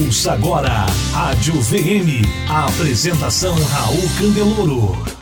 Ouça agora Rádio VM. A apresentação Raul Candeloro.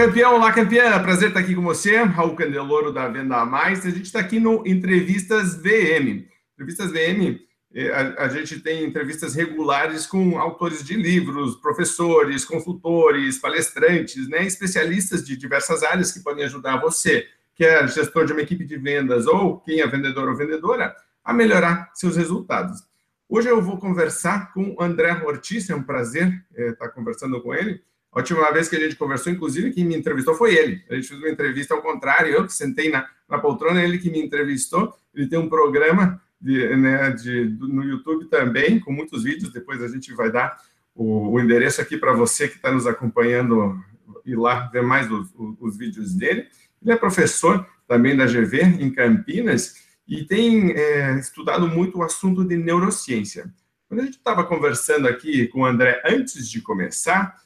Campeão! Olá, campeã! Prazer estar aqui com você, Raul Candeloro da Venda a Mais. A gente está aqui no Entrevistas VM. Entrevistas VM, eh, a, gente tem entrevistas regulares com autores de livros, professores, consultores, palestrantes, né, especialistas de diversas áreas que podem ajudar você, que é gestor de uma equipe de vendas ou quem é vendedor ou vendedora, a melhorar seus resultados. Hoje eu vou conversar com André Ortiz, é um prazer é, estar conversando com ele. A última vez que a gente conversou, inclusive, quem me entrevistou foi ele. A gente fez uma entrevista ao contrário, eu que sentei na, na poltrona, ele que me entrevistou. Ele tem um programa de, né, de, no YouTube também, com muitos vídeos. Depois a gente vai dar o, o endereço aqui para você que está nos acompanhando ir lá ver mais os, os, os, vídeos dele. Ele é professor também da GV em Campinas e tem é, estudado muito o assunto de neurociência. Quando a gente estava conversando aqui com o André antes de começar,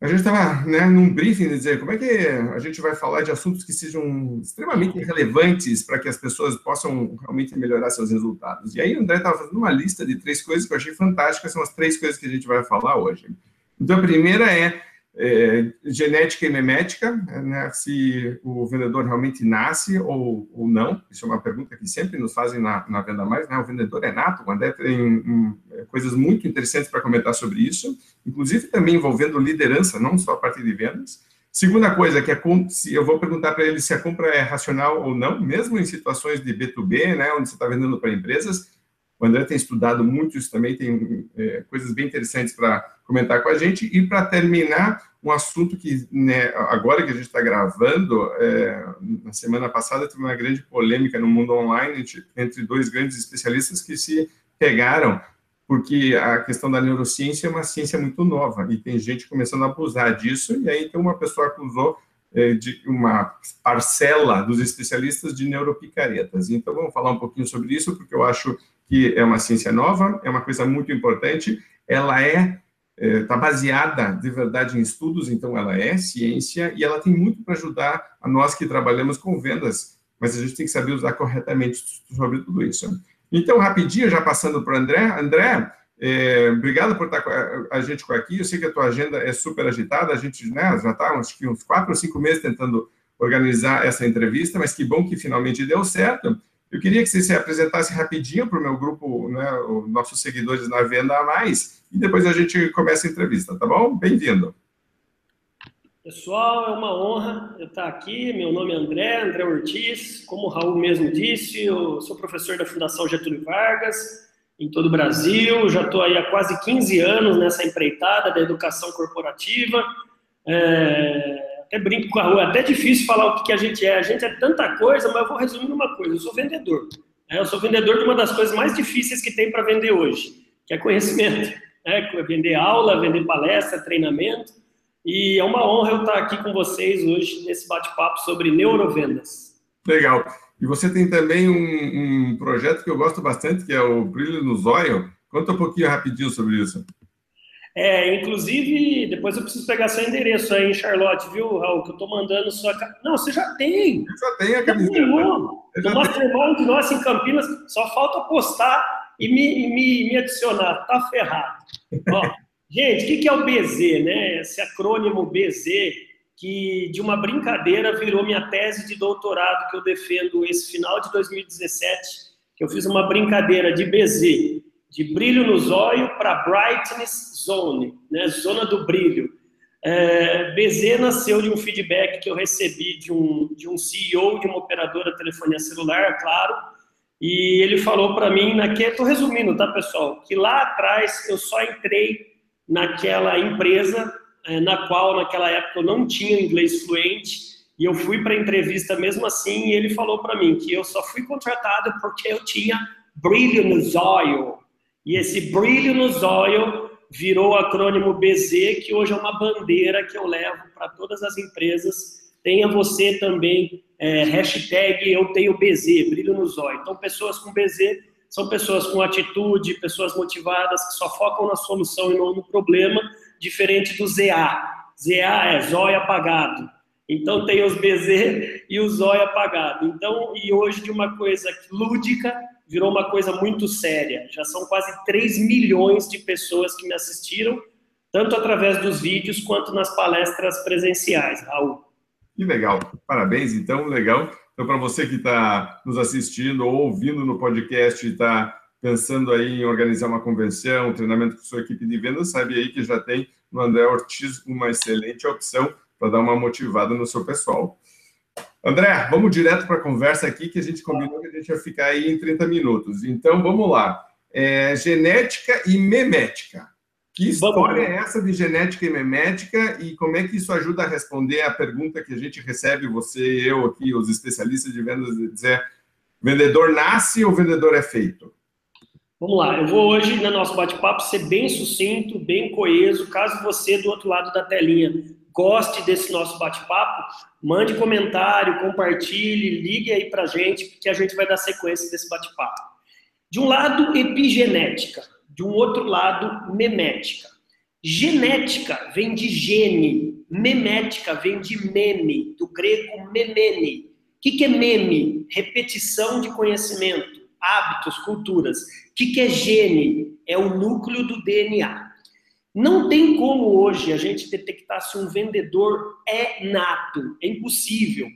a gente estava né, num briefing de dizer como é que a gente vai falar de assuntos que sejam extremamente relevantes para que as pessoas possam realmente melhorar seus resultados. E aí o André estava fazendo uma lista de três coisas que eu achei fantásticas, são as três coisas que a gente vai falar hoje. Então, a primeira é é, genética e memética, né, se o vendedor realmente nasce ou, ou não, isso é uma pergunta que sempre nos fazem na, na Venda Mais, né, o vendedor é nato, o André tem um, é, coisas muito interessantes para comentar sobre isso, inclusive também envolvendo liderança, não só a parte de vendas. Segunda coisa, que é se eu vou perguntar para ele se a compra é racional ou não, mesmo em situações de B2B, né, onde você está vendendo para empresas, o André tem estudado muito isso também, tem é, coisas bem interessantes para comentar com a gente. E para terminar, um assunto que, né, agora que a gente está gravando, é, na semana passada teve uma grande polêmica no mundo online entre, entre dois grandes especialistas que se pegaram, porque a questão da neurociência é uma ciência muito nova e tem gente começando a abusar disso. E aí, então, uma pessoa acusou é, de uma parcela dos especialistas de neuropicaretas. Então, vamos falar um pouquinho sobre isso, porque eu acho que é uma ciência nova, é uma coisa muito importante, ela é está é, baseada de verdade em estudos, então ela é ciência e ela tem muito para ajudar a nós que trabalhamos com vendas, mas a gente tem que saber usar corretamente sobre tudo isso. Então, rapidinho, já passando para o André. André, é, obrigado por estar com a, a gente aqui. Eu sei que a tua agenda é super agitada, a gente né, já está que uns quatro ou cinco meses tentando organizar essa entrevista, mas que bom que finalmente deu certo. Eu queria que você se apresentasse rapidinho para o meu grupo, né, os nossos seguidores na Venda a Mais, e depois a gente começa a entrevista, tá bom? Bem-vindo. Pessoal, é uma honra eu estar aqui. Meu nome é André, André Ortiz. Como o Raul mesmo disse, eu sou professor da Fundação Getúlio Vargas em todo o Brasil. Já estou aí há quase 15 anos nessa empreitada da educação corporativa. É até brinco com a rua, é até difícil falar o que, a gente é. A gente é tanta coisa, mas eu vou resumir numa coisa: eu sou vendedor. Né? Eu sou vendedor de uma das coisas mais difíceis que tem para vender hoje, que é conhecimento. Né? Vender aula, vender palestra, treinamento. E é uma honra eu estar aqui com vocês hoje nesse bate-papo sobre neurovendas. Legal. E você tem também um, um, projeto que eu gosto bastante, que é o Brilho no Zóio. Conta um pouquinho rapidinho sobre isso. É, inclusive, depois eu preciso pegar seu endereço aí em Charlotte, viu, Raul? Que eu tô mandando sua. Não, você já tem. Eu já tenho a camiseta. O Mastermind nosso em Campinas, só falta postar e me, me, me adicionar. Tá ferrado. Ó, gente, o que, que é o BZ, né? Esse acrônimo BZ, que de uma brincadeira virou minha tese de doutorado que eu defendo esse final de 2017, que eu fiz uma brincadeira de BZ de brilho no zóio para brightness zone, né, zona do brilho. É, nasceu de um feedback que eu recebi de um, de um CEO de uma operadora de telefonia celular, claro, e ele falou para mim, estou resumindo, tá, pessoal, que lá atrás eu só entrei naquela empresa é, na qual, naquela época, eu não tinha inglês fluente, e eu fui para a entrevista mesmo assim, e ele falou para mim que eu só fui contratado porque eu tinha brilho no zóio, e esse brilho no zóio virou o acrônimo BZ, que hoje é uma bandeira que eu levo para todas as empresas tenha você também, é, hashtag eu tenho BZ, brilho no zóio. Então, pessoas com BZ são pessoas com atitude, pessoas motivadas, que só focam na solução e não no problema, diferente do ZA. ZA é zóio apagado. Então tem os BZ e o zóio apagado. Então, e hoje de uma coisa lúdica virou uma coisa muito séria. Já são quase 3 milhões de pessoas que me assistiram, tanto através dos vídeos quanto nas palestras presenciais, Raul. Que legal. Parabéns, então, legal. Então, para você que está nos assistindo ou ouvindo no podcast e está pensando aí em organizar uma convenção, um treinamento com sua equipe de vendas, sabe aí que já tem no André Ortiz uma excelente opção para dar uma motivada no seu pessoal. André, vamos direto para a conversa aqui, que a gente combinou que a gente vai ficar aí em 30 minutos. Então, vamos lá. É, genética e memética. Que história é essa de genética e memética e como é que isso ajuda a responder a pergunta que a gente recebe, você e eu aqui, os especialistas de vendas, de dizer vendedor nasce ou vendedor é feito? Vamos lá, eu vou hoje no nosso bate-papo ser bem sucinto, bem coeso. Caso você do outro lado da telinha goste desse nosso bate-papo, mande comentário, compartilhe, ligue aí para gente, que a gente vai dar sequência desse bate-papo. De um lado, epigenética de um outro lado, memética. Genética vem de gene, memética vem de meme, do grego memene. O que, que é meme? Repetição de conhecimento, hábitos, culturas. O que, que é gene? É o núcleo do DNA. Não tem como hoje a gente detectar se um vendedor é nato, é impossível.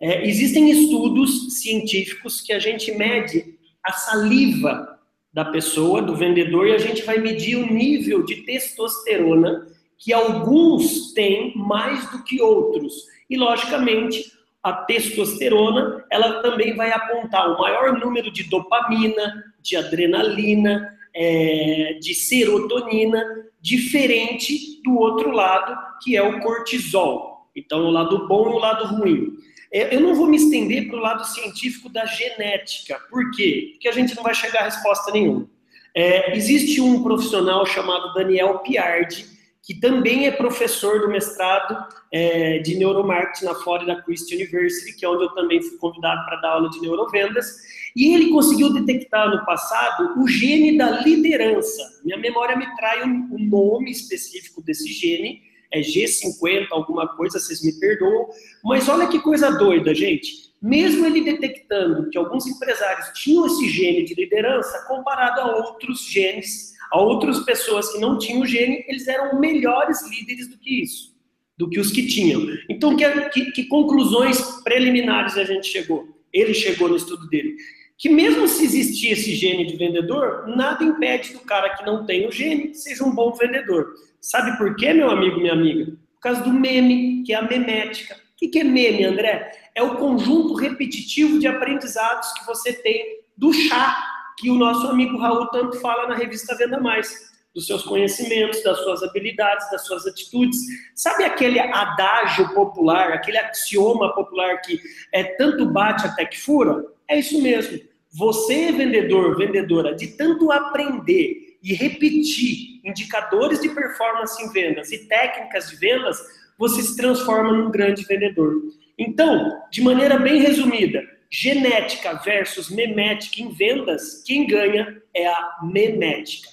É, existem estudos científicos que a gente mede a saliva da pessoa, do vendedor, e a gente vai medir o nível de testosterona que alguns têm mais do que outros. E, logicamente, a testosterona, ela também vai apontar o maior número de dopamina, de adrenalina, é, de serotonina, diferente do outro lado, que é o cortisol. Então, o lado bom e o lado ruim. É, eu não vou me estender para o lado científico da genética. Por quê? Porque a gente não vai chegar a resposta nenhuma. É, existe um profissional chamado Daniel Piardi, que também é professor do mestrado é, de neuromarketing na Florida Christian University, que é onde eu também fui convidado para dar aula de neurovendas, e ele conseguiu detectar no passado o gene da liderança. Minha memória me trai o um, um nome específico desse gene, é G50, alguma coisa, vocês me perdoam. Mas olha que coisa doida, gente. Mesmo ele detectando que alguns empresários tinham esse gene de liderança, comparado a outros genes, a outras pessoas que não tinham o gene, eles eram melhores líderes do que isso, do que os que tinham. Então, que, que, que conclusões preliminares a gente chegou? Ele chegou no estudo dele que mesmo se existir esse gene de vendedor, nada impede do cara que não tem o gene seja um bom vendedor. Sabe por quê, meu amigo, minha amiga? Por causa do meme, que é a memética. O que é meme, André? É o conjunto repetitivo de aprendizados que você tem do chá, que o nosso amigo Raul tanto fala na revista Venda Mais. Dos seus conhecimentos, das suas habilidades, das suas atitudes. Sabe aquele adágio popular, aquele axioma popular que é tanto bate até que fura? É isso mesmo. Você, vendedor, vendedora, de tanto aprender e repetir indicadores de performance em vendas e técnicas de vendas, você se transforma num grande vendedor. Então, de maneira bem resumida, genética versus memética em vendas, quem ganha é a memética.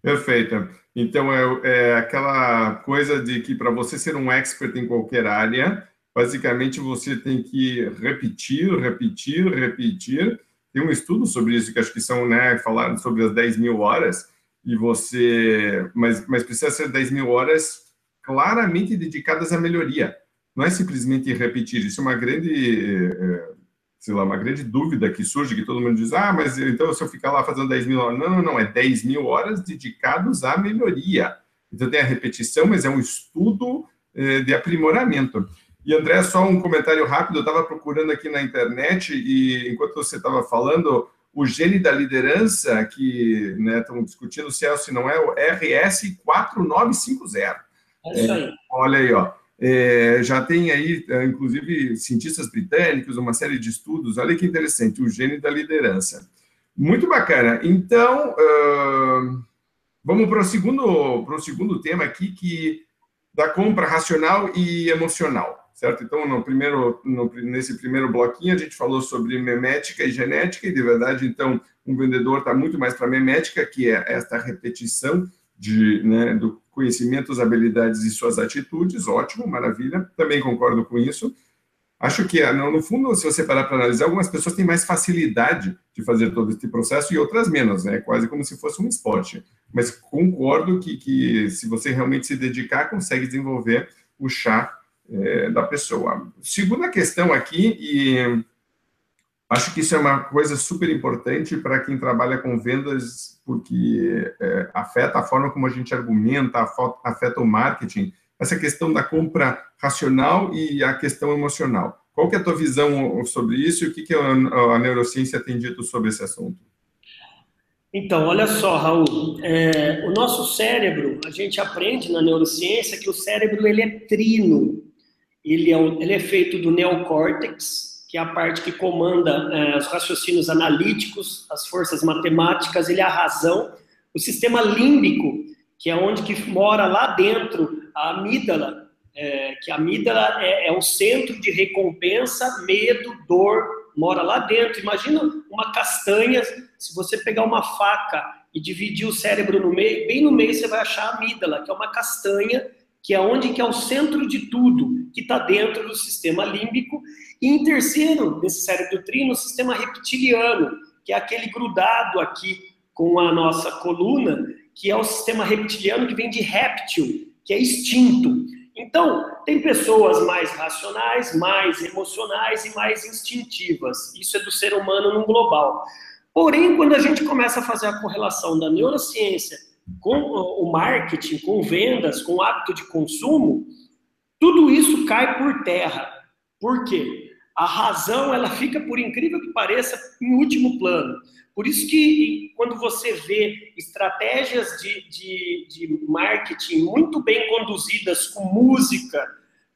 Perfeito. Então, é, é aquela coisa de que para você ser um expert em qualquer área, basicamente você tem que repetir, repetir, repetir, tem um estudo sobre isso, que acho que são, né, falaram sobre as 10 mil horas, e você. Mas, mas precisa ser 10 mil horas claramente dedicadas à melhoria. Não é simplesmente repetir. Isso é uma grande. Eh, sei lá, uma grande dúvida que surge, que todo mundo diz, ah, mas então se eu ficar lá fazendo 10 mil horas. Não, não, não, é 10 mil horas dedicadas à melhoria. Então tem a repetição, mas é um estudo eh, de aprimoramento. E, André, só um comentário rápido. Eu estava procurando aqui na internet e, enquanto você estava falando, o gene da liderança, que né, estão discutindo se é ou se não é, o RS 4950. É isso aí. É, olha aí, ó. É, já tem aí, é, inclusive, cientistas britânicos, uma série de estudos. Olha que interessante, o gene da liderança. Muito bacana. Então, uh, vamos para o segundo, para o segundo tema aqui, que da compra racional e emocional. Certo? Então, no primeiro, no, nesse primeiro bloquinho, a gente falou sobre memética e genética, e de verdade, então, um vendedor está muito mais para memética, que é esta repetição de, né, do conhecimentos, habilidades e suas atitudes, ótimo, maravilha, também concordo com isso. Acho que, no fundo, se você parar para analisar, algumas pessoas têm mais facilidade de fazer todo esse processo e outras menos, né? Quase como se fosse um esporte. Mas concordo que, que se você realmente se dedicar, consegue desenvolver o chá é, da pessoa. Segunda questão aqui, e acho que isso é uma coisa super importante para quem trabalha com vendas, porque é, afeta a forma como a gente argumenta, afeta o marketing, essa questão da compra racional e a questão emocional. Qual que é a tua visão sobre isso e o que, que a neurociência tem dito sobre esse assunto? Então, olha só, Raul, é, o nosso cérebro, a gente aprende na neurociência que o cérebro ele é trino. Ele é, ele é feito do neocórtex, que é a parte que comanda é, os raciocínios analíticos, as forças matemáticas, ele é a razão. O sistema límbico, que é onde que mora lá dentro a amígdala, é, que a amígdala é, é o centro de recompensa, medo, dor, mora lá dentro. Imagina uma castanha, se você pegar uma faca e dividir o cérebro no meio, bem no meio você vai achar a amígdala, que é uma castanha que é onde que é o centro de tudo, que está dentro do sistema límbico, e em terceiro, desse cérebro trino, o sistema reptiliano, que é aquele grudado aqui com a nossa coluna, que é o sistema reptiliano que vem de réptil, que é instinto. Então, tem pessoas mais racionais, mais emocionais e mais instintivas. Isso é do ser humano no global. Porém, quando a gente começa a fazer a correlação da neurociência com o marketing, com vendas, com hábito de consumo, tudo isso cai por terra. Por quê? A razão, ela fica, por incrível que pareça, em último plano. Por isso que quando você vê estratégias de, de, de marketing muito bem conduzidas, com música,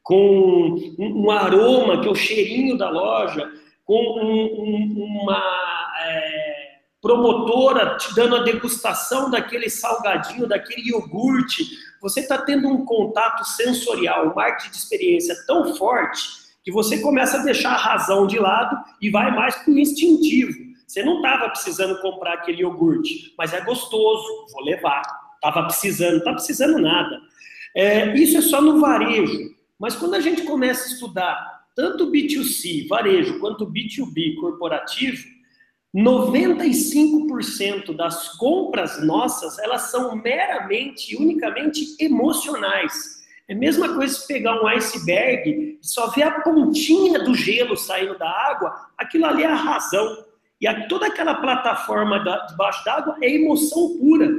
com um aroma, que é o cheirinho da loja, com um, um, uma é, promotora te dando a degustação daquele salgadinho, daquele iogurte, você está tendo um contato sensorial, um marketing de experiência tão forte que você começa a deixar a razão de lado e vai mais para o instintivo. Você não estava precisando comprar aquele iogurte, mas é gostoso, vou levar. Estava precisando, não está precisando nada. É, isso é só no varejo. Mas quando a gente começa a estudar tanto B2C, varejo, quanto B2B, corporativo, 95% das compras nossas, elas são meramente, unicamente emocionais. É a mesma coisa se pegar um iceberg e só ver a pontinha do gelo saindo da água, aquilo ali é a razão. E a, toda aquela plataforma da, debaixo d'água é emoção pura.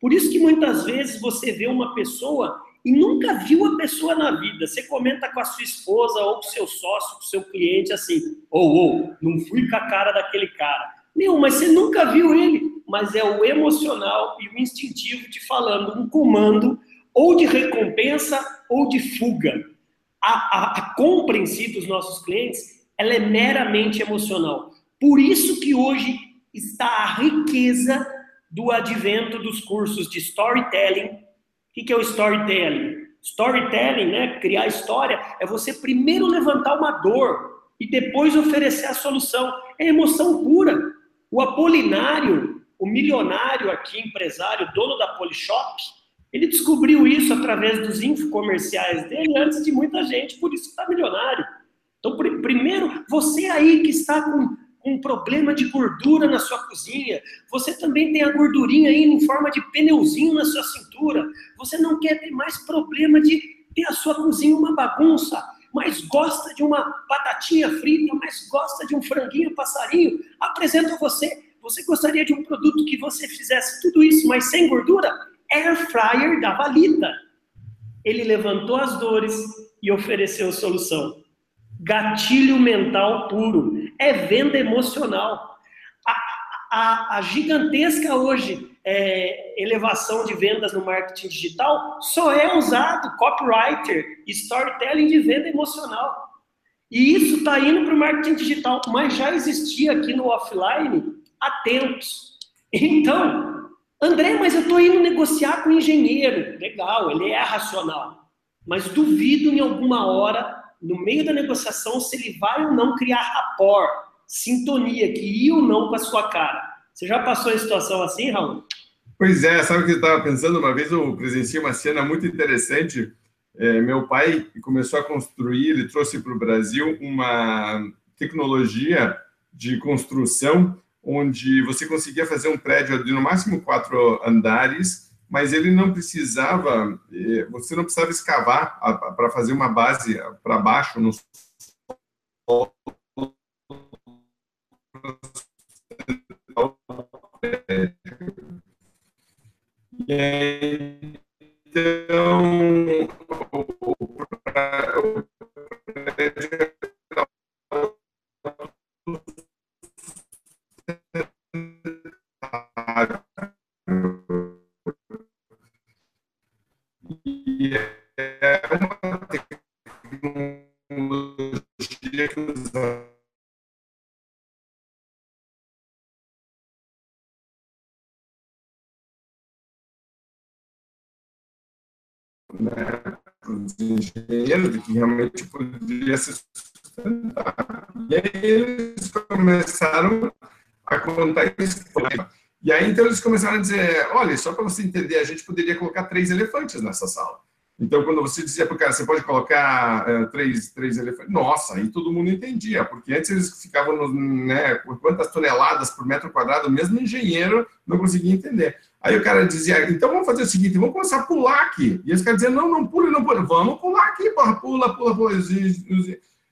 Por isso que muitas vezes você vê uma pessoa e nunca viu a pessoa na vida. Você comenta com a sua esposa ou com seu sócio, com seu cliente assim: ou, oh, oh, não fui com a cara daquele cara. Meu, mas você nunca viu ele. Mas é o emocional e o instintivo te falando um comando ou de recompensa ou de fuga. A, a, a compra em si dos nossos clientes ela é meramente emocional. Por isso que hoje está a riqueza do advento dos cursos de storytelling. O que é o storytelling? Storytelling, né, criar história, é você primeiro levantar uma dor e depois oferecer a solução. É emoção pura. O Apolinário, o milionário aqui, empresário, dono da Polishop, ele descobriu isso através dos infocomerciais dele antes de muita gente, por isso está milionário. Então, primeiro, você aí que está com um problema de gordura na sua cozinha, você também tem a gordurinha aí em forma de pneuzinho na sua cintura, você não quer ter mais problema de ter a sua cozinha uma bagunça, mas gosta de uma batatinha frita, mas gosta de um franguinho passarinho, apresento a você. Você gostaria de um produto que você fizesse tudo isso, mas sem gordura? Air Fryer da Valita. Ele levantou as dores e ofereceu solução. Gatilho mental puro. É venda emocional. A, a, a gigantesca hoje é, elevação de vendas no marketing digital só é usado copywriter, storytelling de venda emocional. E isso está indo para o marketing digital, mas já existia aqui no offline há tempos. Então, André, mas eu estou indo negociar com o engenheiro. Legal, ele é racional. Mas duvido em alguma hora no meio da negociação se ele vai ou não criar rapport, sintonia, que ir ou não com a sua cara. Você já passou em situação assim, Raul? Pois é, sabe o que eu estava pensando? Uma vez eu presenciei uma cena muito interessante. É, meu pai começou a construir, ele trouxe para o Brasil uma tecnologia de construção onde você conseguia fazer um prédio de no máximo quatro andares, mas ele não precisava, é, você não precisava escavar para fazer uma base para baixo no então, o prédio então eles começaram a dizer, olha, só para você entender, a gente poderia colocar três elefantes nessa sala. Então, quando você dizia para o cara, você pode colocar uh, três, três elefantes, nossa, aí todo mundo entendia, porque antes eles ficavam, no, né, por quantas toneladas por metro quadrado, mesmo engenheiro não conseguia entender. Aí o cara dizia, então vamos fazer o seguinte, vamos começar a pular aqui. E os caras diziam, não, não pule, não pule. Vamos pular aqui, porra, pula, pula, pula.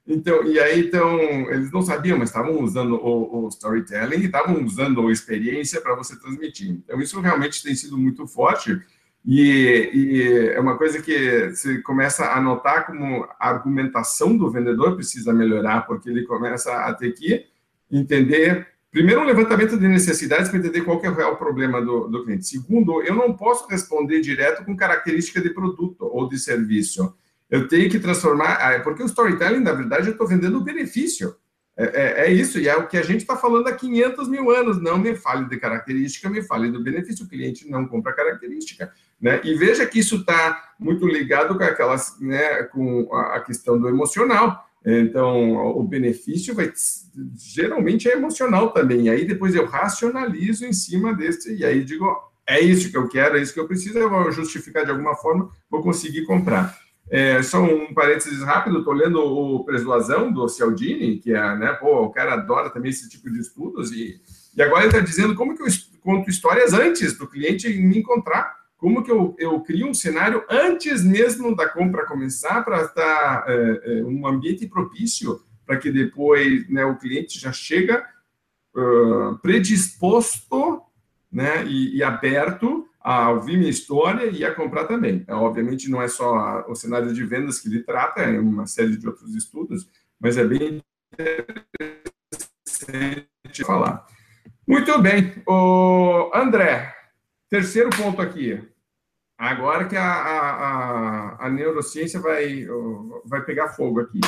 Então, e aí, então, eles não sabiam, mas estavam usando o, o storytelling estavam usando a experiência para você transmitir. Então, isso realmente tem sido muito forte. E, e, é uma coisa que você começa a notar como a argumentação do vendedor precisa melhorar, porque ele começa a ter que entender Primeiro, um levantamento de necessidades para entender qual é o real problema do, do, cliente. Segundo, eu não posso responder direto com característica de produto ou de serviço. Eu tenho que transformar, ah, porque o storytelling, na verdade, eu estou vendendo o benefício. É, é, é, isso, e é o que a gente está falando há 500 mil anos. Não me fale de característica, me fale do benefício. O cliente não compra característica. Né? E veja que isso está muito ligado com aquelas, né, com a questão do emocional. Então, o benefício vai geralmente é emocional também. E aí depois eu racionalizo em cima desse e aí digo, é isso que eu quero, é isso que eu preciso, eu vou justificar de alguma forma, vou conseguir comprar. É, só um parênteses rápido, estou lendo o Persuasão do Cialdini, que é, né, pô, o cara adora também esse tipo de estudos, e, e agora ele está dizendo como que eu conto histórias antes do cliente me encontrar como que eu, eu crio um cenário antes mesmo da compra começar para estar é, é, um ambiente propício para que depois né, o cliente já chega uh, predisposto né, e, e, aberto a ouvir minha história e a comprar também. É, obviamente não é só o cenário de vendas que ele trata, é uma série de outros estudos, mas é bem interessante falar. Muito bem. O André, terceiro ponto aqui. Agora que a, a, a, neurociência vai, vai pegar fogo aqui.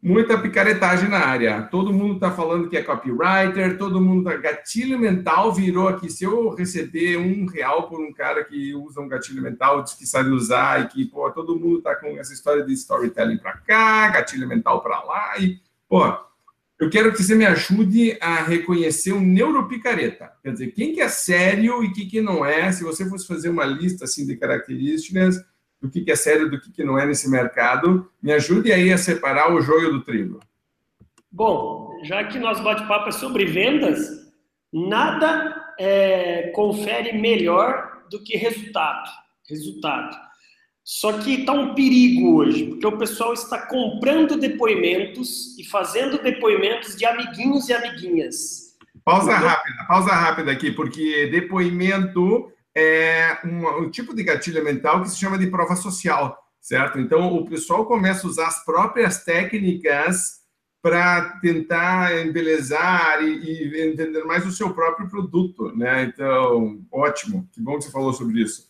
Muita picaretagem na área. Todo mundo está falando que é copywriter, todo mundo tá... Gatilho mental virou aqui. Se eu receber um real por um cara que usa um gatilho mental, diz que sabe usar, e que, pô, todo mundo está com essa história de storytelling para cá, gatilho mental para lá, e, pô, eu quero que você me ajude a reconhecer um neuropicareta. Quer dizer, quem que é sério e quem que não é. Se você fosse fazer uma lista assim de características do que, que é sério e do que, que não é nesse mercado, me ajude aí a separar o joio do trigo. Bom, já que nosso bate-papo é sobre vendas, nada é, confere melhor do que resultado. Resultado. Só que está um perigo hoje, porque o pessoal está comprando depoimentos e fazendo depoimentos de amiguinhos e amiguinhas. Pausa rápida, pausa rápida aqui, porque depoimento é um, um tipo de gatilho mental que se chama de prova social, certo? Então o pessoal começa a usar as próprias técnicas para tentar embelezar e, e entender mais o seu próprio produto, né? Então, ótimo, que bom que você falou sobre isso.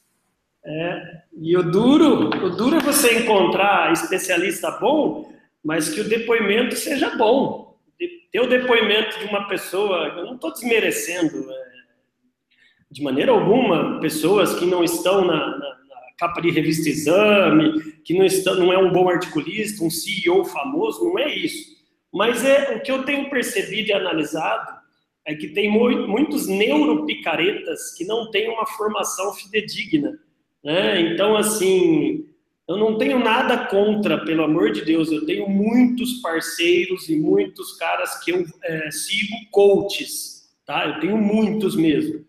É, e o duro, o duro é você encontrar especialista bom, mas que o depoimento seja bom. Ter o depoimento de uma pessoa, eu não estou desmerecendo, é, de maneira alguma, pessoas que não estão na, na, capa de revista Exame, que não, não é um bom articulista, um CEO famoso, não é isso. Mas é o que eu tenho percebido e analisado é que tem muitos neuropicaretas que não têm uma formação fidedigna. Né? Então, assim, eu não tenho nada contra, pelo amor de Deus, eu tenho muitos parceiros e muitos caras que eu é, sigo coaches, tá? Eu tenho muitos mesmo.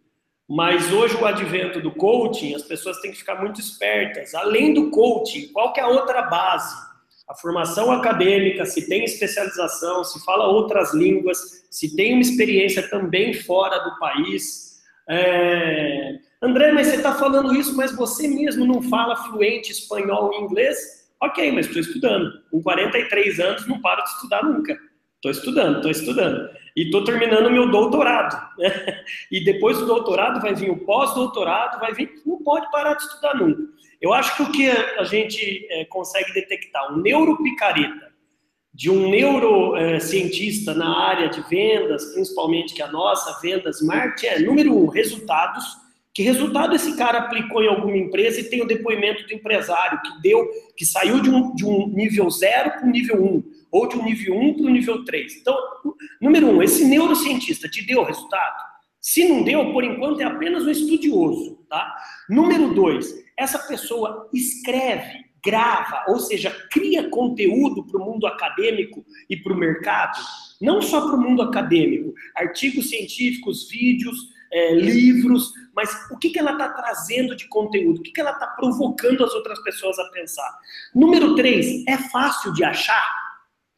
Mas hoje o advento do coaching, as pessoas têm que ficar muito espertas. Além do coaching, qual que é a outra base? a formação acadêmica, se tem especialização, se fala outras línguas, se tem uma experiência também fora do país. É... André, mas você está falando isso, mas você mesmo não fala fluente espanhol e inglês? Ok, mas estou estudando. Com 43 anos, não paro de estudar nunca. Estou estudando, estou estudando. E estou terminando meu doutorado. Né? E depois do doutorado vai vir o pós-doutorado, vai vir. Não pode parar de estudar nunca. Eu acho que o que a gente é, consegue detectar, um neuropicareta de um neurocientista na área de vendas, principalmente que a nossa, vendas, marketing, é, número um, resultados. Que resultado esse cara aplicou em alguma empresa e tem o depoimento do empresário que deu, que saiu de um, de um nível zero para o nível um, ou de um nível um para o nível três. Então, número um, esse neurocientista te deu o resultado? Se não deu, por enquanto é apenas um estudioso, tá? Número dois, essa pessoa escreve, grava, ou seja, cria conteúdo para o mundo acadêmico e para o mercado, não só para o mundo acadêmico, artigos científicos, vídeos, é, livros, mas o que, que ela está trazendo de conteúdo, o que, que ela está provocando as outras pessoas a pensar. Número três, é fácil de achar?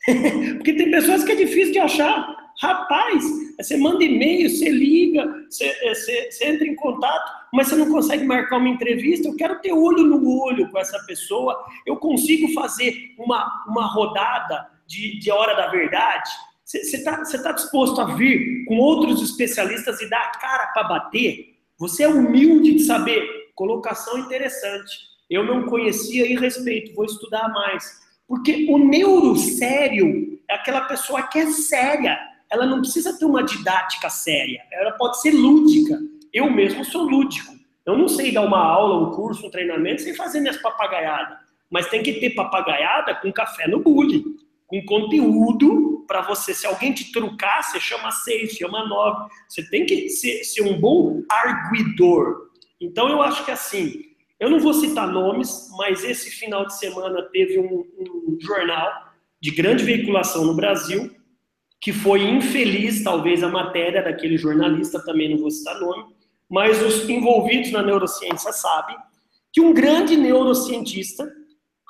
Porque tem pessoas que é difícil de achar. Rapaz, você manda e-mail, você liga, você, é, você, você, entra em contato, mas você não consegue marcar uma entrevista. Eu quero ter olho no olho com essa pessoa. Eu consigo fazer uma, uma rodada de, de hora da verdade. Você está tá disposto a vir com outros especialistas e dar a cara para bater? Você é humilde de saber. Colocação interessante. Eu não conhecia e respeito, vou estudar mais. Porque o neuro sério é aquela pessoa que é séria ela não precisa ter uma didática séria, ela pode ser lúdica. Eu mesmo sou lúdico. Eu não sei dar uma aula, um curso, um treinamento sem fazer minhas papagaiadas. Mas tem que ter papagaiada com café no bule, com conteúdo para você. Se alguém te trucar, você chama seis, chama nove. Você tem que ser, ser um bom arguidor. Então eu acho que assim, eu não vou citar nomes, mas esse final de semana teve um, um jornal de grande veiculação no Brasil que foi infeliz, talvez, a matéria daquele jornalista, também não vou citar nome, mas os envolvidos na neurociência sabem que um grande neurocientista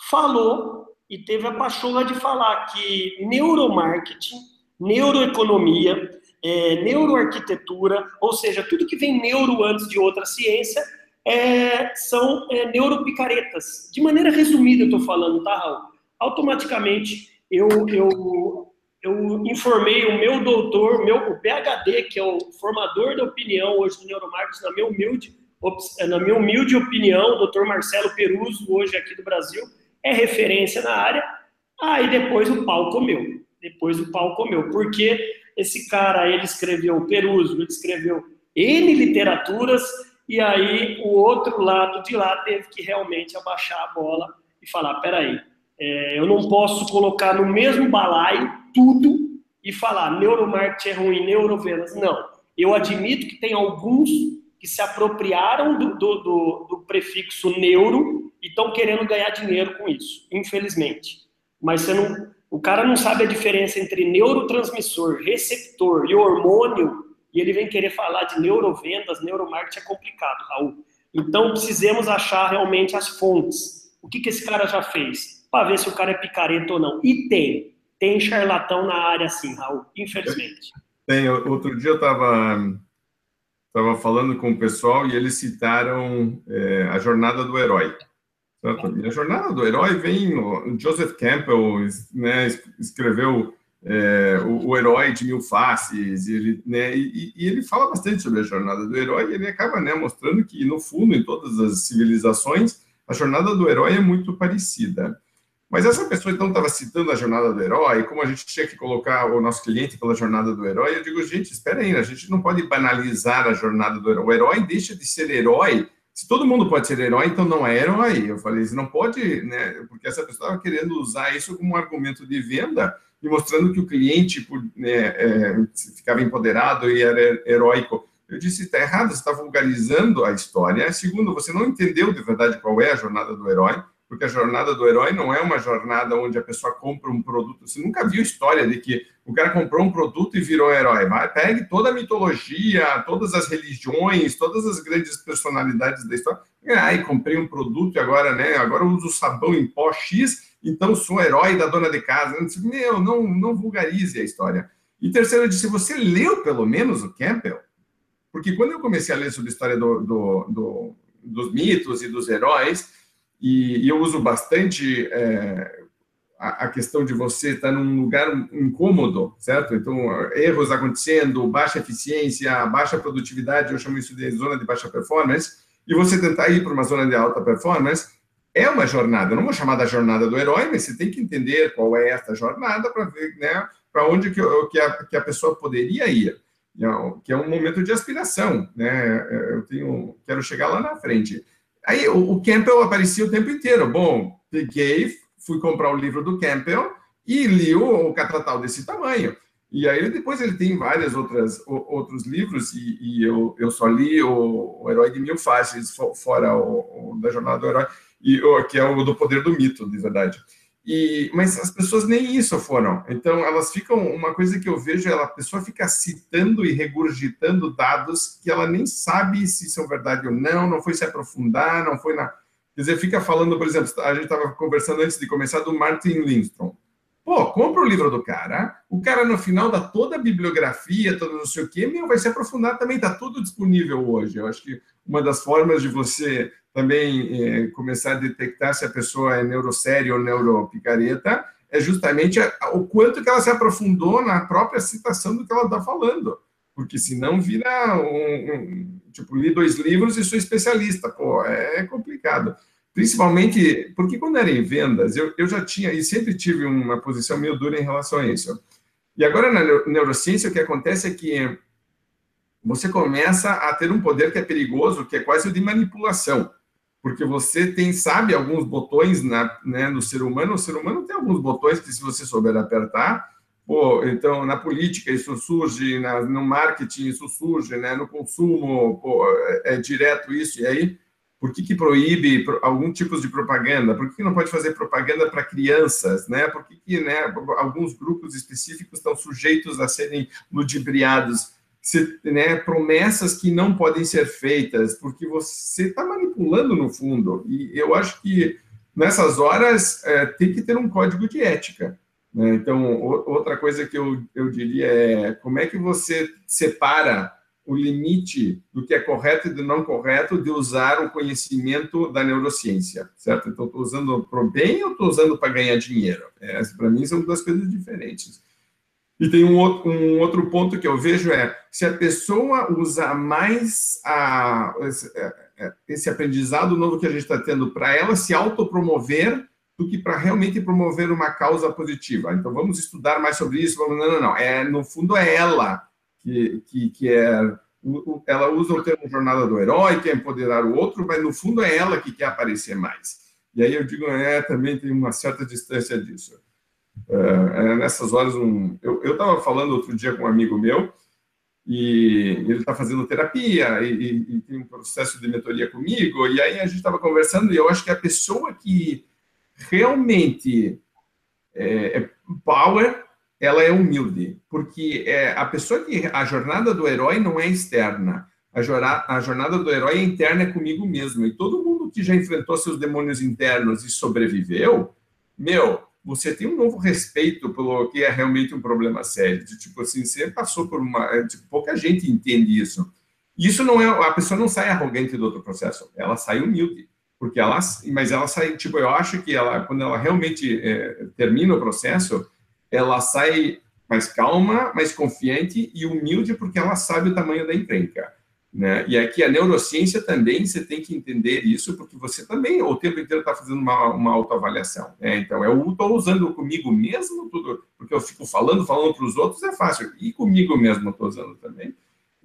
falou e teve a pachorra de falar que neuromarketing, neuroeconomia, é, neuroarquitetura, ou seja, tudo que vem neuro antes de outra ciência, é, são é, neuropicaretas. De maneira resumida, eu estou falando, tá, Raul? Automaticamente, eu, eu eu informei o meu doutor, meu, o PhD, que é o formador da opinião hoje do neuromarketing, na minha humilde, na minha humilde opinião, o doutor Marcelo Peruso, hoje aqui do Brasil, é referência na área. Aí depois o pau comeu. Depois o pau comeu. Porque esse cara, ele escreveu, Peruso, ele escreveu N literaturas, e aí o outro lado de lá teve que realmente abaixar a bola e falar: peraí, é, eu não posso colocar no mesmo balaio tudo e falar neuromarketing é ruim, neurovendas. Não. Eu admito que tem alguns que se apropriaram do, do, do, do prefixo neuro e estão querendo ganhar dinheiro com isso, infelizmente. Mas você não, o cara não sabe a diferença entre neurotransmissor, receptor e hormônio, e ele vem querer falar de neurovendas, neuromarketing é complicado, Raul. Então, precisamos achar realmente as fontes. O que, que esse cara já fez? para ver se o cara é picareta ou não. E tem. Tem charlatão na área, sim, Raul, infelizmente. Tem. Outro dia eu estava tava falando com o pessoal e eles citaram é, a jornada do herói. E a jornada do herói vem. Joseph Campbell né, escreveu é, o, o, herói de mil faces, e ele, né, e, e, ele fala bastante sobre a jornada do herói, e ele acaba né, mostrando que, no fundo, em todas as civilizações, a jornada do herói é muito parecida. Mas essa pessoa então estava citando a jornada do herói, como a gente tinha que colocar o nosso cliente pela jornada do herói, eu digo, gente, espera aí, a gente não pode banalizar a jornada do herói. O herói deixa de ser herói Se todo mundo pode ser herói, então não é herói. Eu falei, você não pode, né? Porque essa pessoa estava querendo usar isso como um argumento de venda e mostrando que o cliente né, é, ficava empoderado e era heróico. Eu disse, está errado, você está vulgarizando a história. Segundo, você não entendeu de verdade qual é a jornada do herói porque a jornada do herói não é uma jornada onde a pessoa compra um produto. Você nunca viu história de que o cara comprou um produto e virou herói. Vai, pegue toda a mitologia, todas as religiões, todas as grandes personalidades da história. Ai, comprei um produto e agora, né? Agora uso sabão em pó X, então sou herói da dona de casa. Meu, não, não vulgarize a história. E terceiro, eu disse, você leu pelo menos o Campbell? Porque quando eu comecei a ler sobre a história do, do, do, dos mitos e dos heróis, e, e eu uso bastante é, a, a, questão de você estar num lugar incômodo, certo? Então, erros acontecendo, baixa eficiência, baixa produtividade, eu chamo isso de zona de baixa performance, e você tentar ir para uma zona de alta performance, é uma jornada. Não vou chamar da jornada do herói, mas você tem que entender qual é essa jornada para ver né, para onde que, que, a, que a pessoa poderia ir que é um momento de aspiração, né? Eu tenho, quero chegar lá na frente. Aí o, o Campbell aparecia o tempo inteiro. Bom, peguei, fui comprar o livro do Campbell e li o, o desse tamanho. E aí depois ele tem vários outras, outros livros, e, e eu, eu só li o, o, Herói de Mil Faces, fora o, o, da Jornada do Herói, e, que é o do Poder do Mito, de verdade. E, mas as pessoas nem isso foram. Então, elas ficam. Uma coisa que eu vejo é a pessoa fica citando e regurgitando dados que ela nem sabe se são verdade ou não, não foi se aprofundar, não foi na. Quer dizer, fica falando, por exemplo, a gente estava conversando antes de começar do Martin Lindstrom. Pô, compra o livro do cara, o cara no final dá toda a bibliografia, todo não sei o quê, meu, vai se aprofundar também, está tudo disponível hoje. Eu acho que uma das formas de você também é, começar a detectar se a pessoa é neuroséria ou neuropicareta é justamente a, o quanto que ela se aprofundou na própria citação do que ela está falando. Porque senão vira um, um, Tipo, li dois livros e sou especialista. Pô, é complicado. Principalmente porque quando era em vendas, eu, eu já tinha e sempre tive uma posição meio dura em relação a isso. E agora na neurociência o que acontece é que você começa a ter um poder que é perigoso, que é quase o de manipulação porque você tem, sabe, alguns botões na, né, no ser humano, o ser humano tem alguns botões que, se você souber apertar, pô, então, na política isso surge, na, no marketing isso surge, né, no consumo, pô, é, é direto isso, e aí, por que, que proíbe algum tipo de propaganda? Por que, que não pode fazer propaganda para crianças, né? Por que, que né, alguns grupos específicos estão sujeitos a serem ludibriados? Né, promessas que não podem ser feitas, porque você está manipulando no fundo. E eu acho que nessas horas é, tem que ter um código de ética. Né? Então, outra coisa que eu, eu diria é como é que você separa o limite do que é correto e do não correto de usar o conhecimento da neurociência, certo? Então, estou usando para o bem ou estou usando para ganhar dinheiro? É, para mim, são duas coisas diferentes. E tem um outro, um outro ponto que eu vejo é se a pessoa usa mais a, esse, é, é, esse aprendizado novo que a gente está tendo para ela se autopromover do que para realmente promover uma causa positiva. Então vamos estudar mais sobre isso. Vamos, não, não, não. É, no fundo é ela que, que, que é. Ela usa o termo jornada do herói, quer empoderar o outro, mas no fundo é ela que quer aparecer mais. E aí eu digo, é, também tem uma certa distância disso. É, é, nessas horas, um, eu estava falando outro dia com um amigo meu, e ele está fazendo terapia e, e, e, tem um processo de mentoria comigo, e aí a gente estava conversando, e eu acho que a pessoa que realmente é, é power, ela é humilde, porque é a pessoa que a jornada do herói não é externa, a, jornada, a jornada do herói é interna é comigo mesmo, e todo mundo que já enfrentou seus demônios internos e sobreviveu, meu, você tem um novo respeito pelo que é realmente um problema sério. De, tipo assim, você passou por uma. É, tipo, pouca gente entende isso. Isso não é. A pessoa não sai arrogante do outro processo, ela sai humilde. Porque ela. Mas ela sai. Tipo, eu acho que ela, quando ela realmente é, termina o processo, ela sai mais calma, mais confiante e humilde, porque ela sabe o tamanho da encrenca. Né? E aqui a neurociência também você tem que entender isso, porque você também o tempo inteiro está fazendo uma, uma autoavaliação. Né? Então, eu estou usando comigo mesmo tudo, porque eu fico falando, falando para os outros é fácil, e comigo mesmo estou usando também.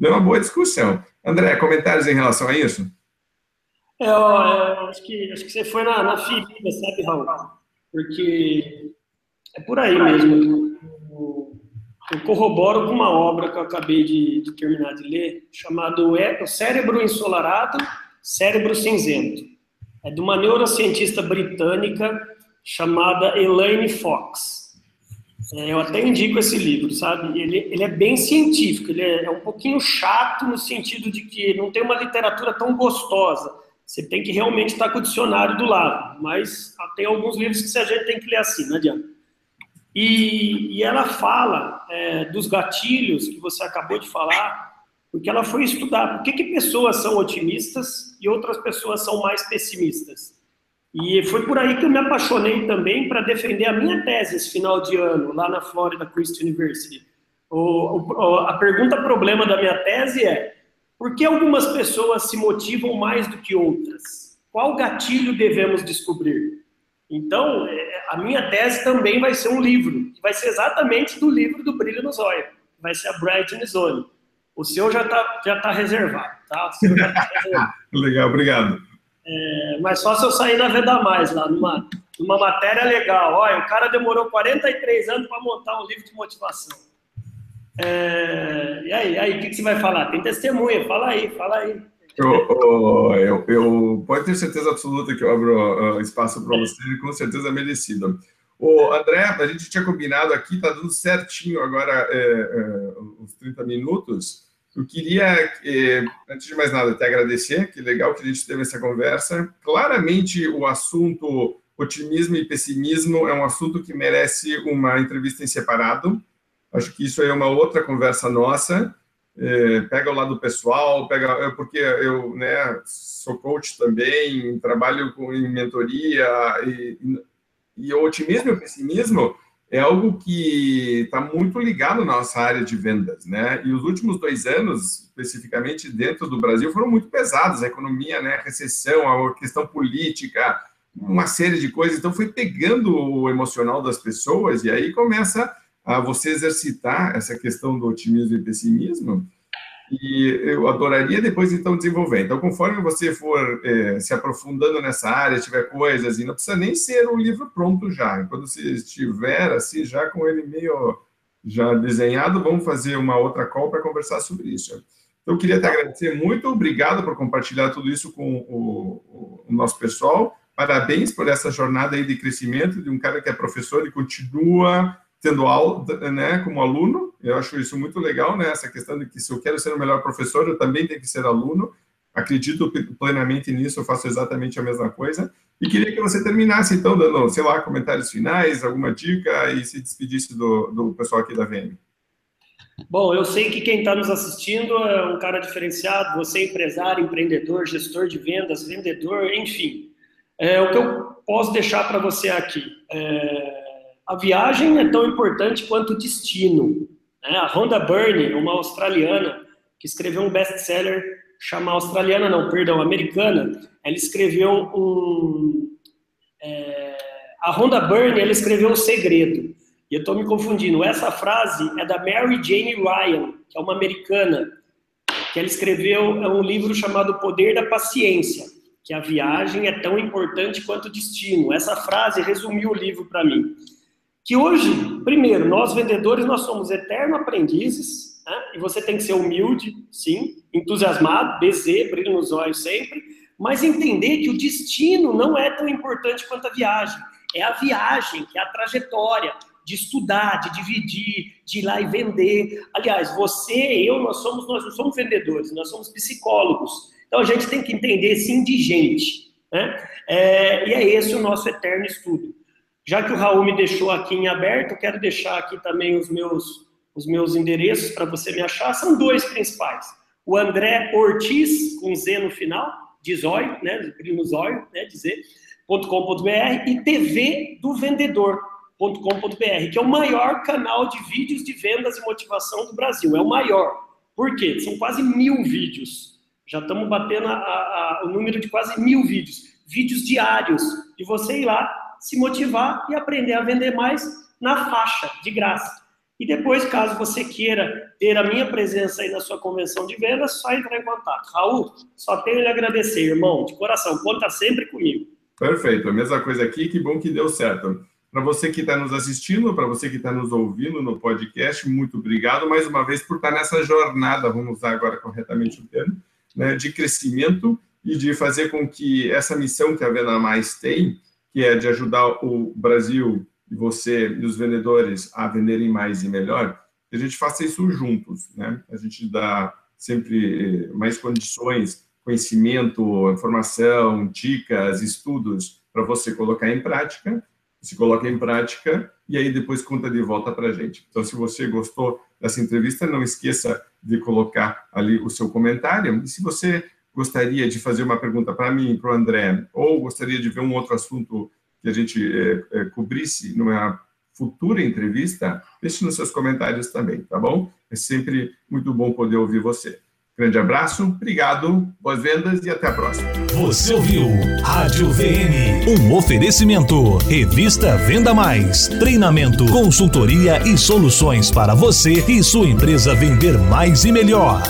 É uma boa discussão. André, comentários em relação a isso? É, acho, que, acho que você foi na, na ferida, sabe, Raul? Porque é por aí mesmo. Eu corroboro com uma obra que eu acabei de, de terminar de ler, chamado é, O Cérebro Ensolarado, Cérebro Cinzento. É de uma neurocientista britânica chamada Elaine Fox. É, eu até indico esse livro, sabe? Ele, ele é bem científico, ele é, é um pouquinho chato no sentido de que não tem uma literatura tão gostosa. Você tem que realmente estar com o dicionário do lado, mas tem alguns livros que a gente tem que ler assim, não adianta. E, e ela fala é, dos gatilhos que você acabou de falar, porque ela foi estudar por que, que pessoas são otimistas e outras pessoas são mais pessimistas. E foi por aí que eu me apaixonei também para defender a minha tese esse final de ano, lá na Florida Christian University. O, o, a pergunta problema da minha tese é: por que algumas pessoas se motivam mais do que outras? Qual gatilho devemos descobrir? Então, é, a minha tese também vai ser um livro, que vai ser exatamente do livro do Brilho nos Olhos, vai ser a Bright Zone. O seu já está já tá reservado, tá? Tá reservado. Legal, obrigado. É, mas só se eu sair na Venda Mais, lá, numa, numa matéria legal. Olha, o cara demorou 43 anos para montar um livro de motivação. É, e aí, aí, o que, que, você vai falar? Tem testemunha, fala aí, fala aí. Eu, eu, eu pode ter certeza absoluta que eu abro uh, espaço para você, com certeza merecido. O André, a gente tinha combinado aqui, tá dando certinho agora é, é, os 30 minutos. Eu queria, eh, antes de mais nada, te agradecer, que legal que a gente teve essa conversa. Claramente, o assunto otimismo e pessimismo é um assunto que merece uma entrevista em separado. Acho que isso é uma outra conversa nossa. É, pega o lado pessoal, pega porque eu né, sou coach também, trabalho com, em mentoria e, e o otimismo e o pessimismo é algo que está muito ligado na nossa área de vendas, né? E os últimos dois anos, especificamente dentro do Brasil, foram muito pesados. A economia, né? A recessão, a questão política, uma série de coisas. Então, foi pegando o emocional das pessoas e aí começa a você exercitar essa questão do otimismo e pessimismo e eu adoraria depois, então, desenvolver. Então, conforme você for é, se aprofundando nessa área, tiver coisas, e não precisa nem ser um livro pronto já. Quando você estiver, assim, já com ele meio já desenhado, vamos fazer uma outra call para conversar sobre isso. Então, eu queria te agradecer muito, obrigado por compartilhar tudo isso com o, o, nosso pessoal. Parabéns por essa jornada aí de crescimento de um cara que é professor e continua tendo aula, né, como aluno. Eu acho isso muito legal, né, essa questão de que se eu quero ser o melhor professor, eu também tenho que ser aluno. Acredito plenamente nisso, eu faço exatamente a mesma coisa. E queria que você terminasse, então, dando, sei lá, comentários finais, alguma dica e se despedisse do, do pessoal aqui da VM. Bom, eu sei que quem está nos assistindo é um cara diferenciado, você é empresário, empreendedor, gestor de vendas, vendedor, enfim. É, o que eu posso deixar para você aqui é, a viagem é tão importante quanto o destino. Né? A Rhonda Byrne, uma australiana, que escreveu um best-seller chamado australiana, não, perdão, americana, ela escreveu um... É, a Rhonda Byrne, ela escreveu O Segredo. E eu estou me confundindo. Essa frase é da Mary Jane Ryan, que é uma americana, que ela escreveu é um livro chamado O Poder da Paciência, que a viagem é tão importante quanto o destino. Essa frase resumiu o livro para mim que hoje, primeiro, nós vendedores, nós somos eterno aprendizes, né? e você tem que ser humilde, sim, entusiasmado, BZ, brilho nos olhos sempre, mas entender que o destino não é tão importante quanto a viagem. É a viagem, que é a trajetória de estudar, de dividir, de ir lá e vender. Aliás, você, eu, nós somos, nós não somos vendedores, nós somos psicólogos. Então a gente tem que entender esse indigente. Né? É, e é esse o nosso eterno estudo. Já que o Raul me deixou aqui em aberto, quero deixar aqui também os meus, os meus endereços para você me achar. São dois principais. O André Ortiz, com Z no final, de zóio, né, no zóio, né, dizer, .com.br e TV do Vendedor.com.br, que é o maior canal de vídeos de vendas e motivação do Brasil. É o maior. Por quê? São quase mil vídeos. Já estamos batendo a, a, o número de quase mil vídeos. Vídeos diários. E você ir lá se motivar e aprender a vender mais na faixa, de graça. E depois, caso você queira ter a minha presença aí na sua convenção de vendas, só entrar em contato. Raul, só tenho lhe agradecer, irmão, de coração. Conta sempre comigo. Perfeito, a mesma coisa aqui, que bom que deu certo. Para você que está nos assistindo, para você que está nos ouvindo no podcast, muito obrigado mais uma vez por estar tá nessa jornada, vamos usar agora corretamente o termo, né, de crescimento e de fazer com que essa missão que a Venda Mais tem, que é de ajudar o Brasil e você e os vendedores a venderem mais e melhor, que a gente faça isso juntos, né? A gente dá sempre eh, mais condições, conhecimento, informação, dicas, estudos para você colocar em prática, se coloca em prática e aí depois conta de volta para a gente. Então, se você gostou dessa entrevista, não esqueça de colocar ali o seu comentário. E se você gostaria de fazer uma pergunta para mim, para o André, ou gostaria de ver um outro assunto que a gente é, é, cobrisse numa futura entrevista, deixe nos seus comentários também, tá bom? É sempre muito bom poder ouvir você. Grande abraço, obrigado, boas vendas e até a próxima. Você ouviu Rádio VM, um oferecimento. Revista Venda Mais, treinamento, consultoria e soluções para você e sua empresa vender mais e melhor.